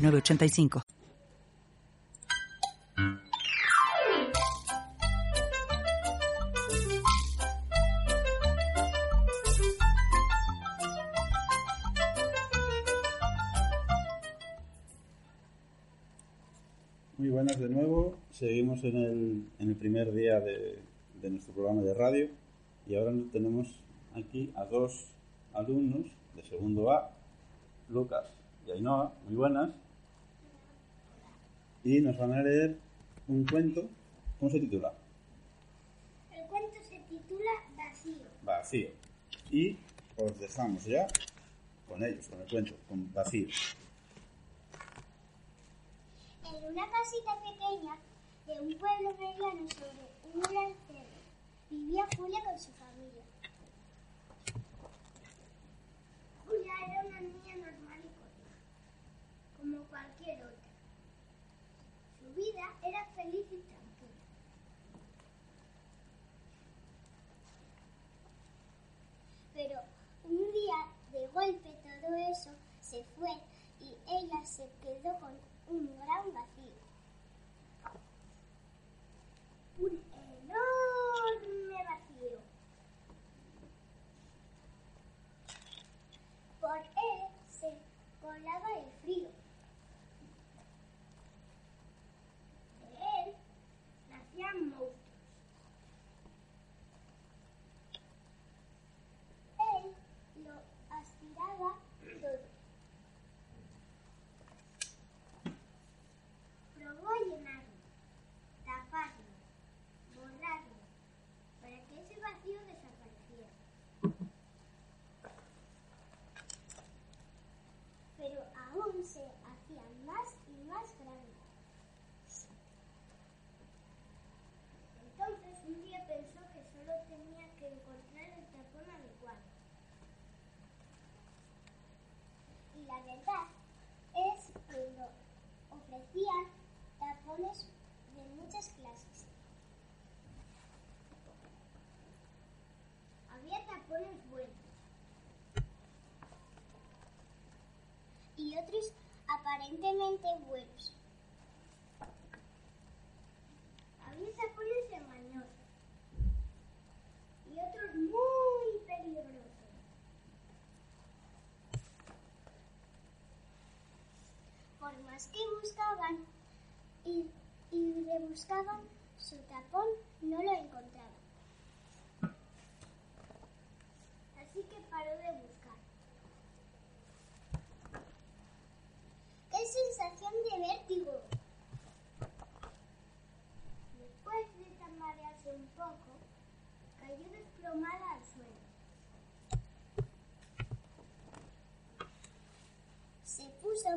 906985. Muy buenas de nuevo. Seguimos en el, en el primer día de, de nuestro programa de radio y ahora tenemos aquí a dos alumnos de segundo A, Lucas y Ainhoa, muy buenas, y nos van a leer un cuento. ¿Cómo se titula? El cuento se titula Vacío. Vacío. Y os dejamos ya con ellos, con el cuento, con Vacío. En una casita pequeña de un pueblo mediano sobre un gran cerro vivía Julia con su familia. Julia era una niña normal y corriente, como cualquier otra. Su vida era tranquila. Pero un día, de golpe, todo eso se fue y ella se quedó con un gran vacío. Un enorme vacío. Por él se colaba el frío. De él nacían monstruos. Él lo aspiraba todo. Probó llenarlo, taparlo, borrarlo, para que ese vacío desapareciera. Pero aún se hacía más y más grande. Entonces un día pensó que solo tenía que encontrar el tapón adecuado. Y la verdad es que lo ofrecían tapones de muchas clases. Había tapones buenos y otros aparentemente buenos. Había tapones engañosos y otros muy peligrosos. Por más que buscaban y, y rebuscaban, su tapón no lo encontraban. Así que paró de buscar.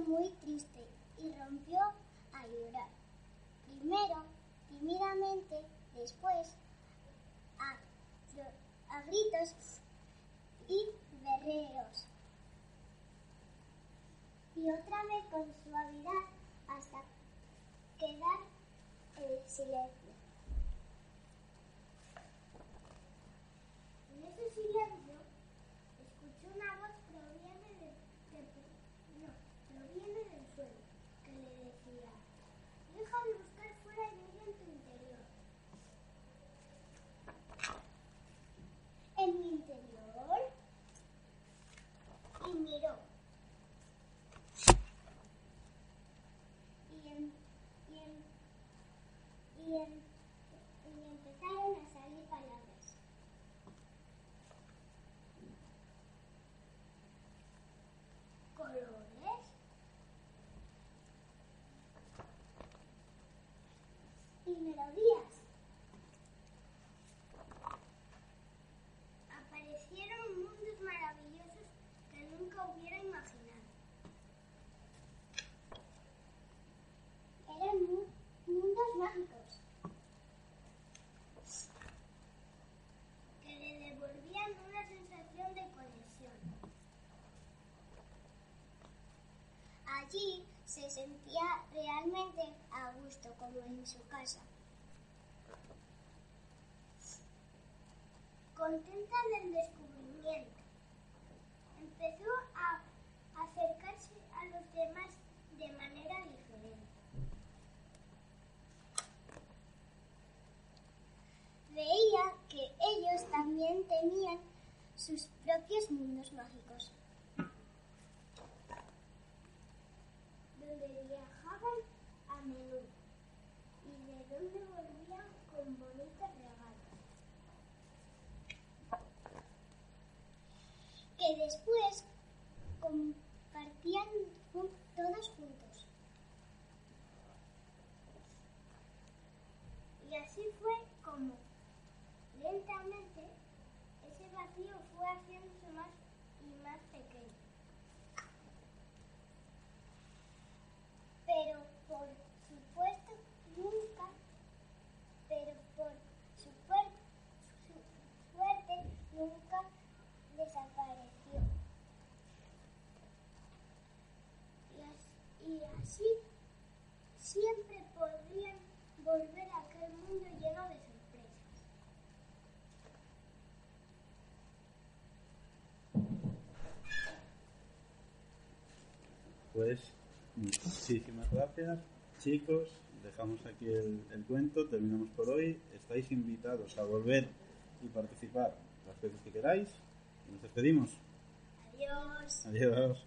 Muy triste y rompió a llorar. Primero, tímidamente, después, a, a gritos y berreos. Y otra vez con suavidad hasta quedar en silencio. En ese silencio, escuchó una voz proviene de, de- no, proviene del suelo, que le decía, deja de buscar fuera y mira en tu interior. En mi interior, y miró. se sentía realmente a como en su casa. Contenta del descubrimiento, empezó a acercarse a los demás de manera diferente. Veía que ellos también tenían sus propios mundos mágicos, Que después compartían todos juntos. Y así fue como lentamente ese vacío fue haciéndose más y más pequeño. Pero por supuesto nunca, pero por su, fuer- su suerte nunca desapareció. Y as- Y así siempre podrían volver a aquel mundo lleno de sorpresas. Pues muchísimas gracias, chicos. Dejamos aquí el, el cuento, terminamos por hoy. Estáis invitados a volver y participar las veces que queráis. Y nos despedimos. Adiós. Adiós.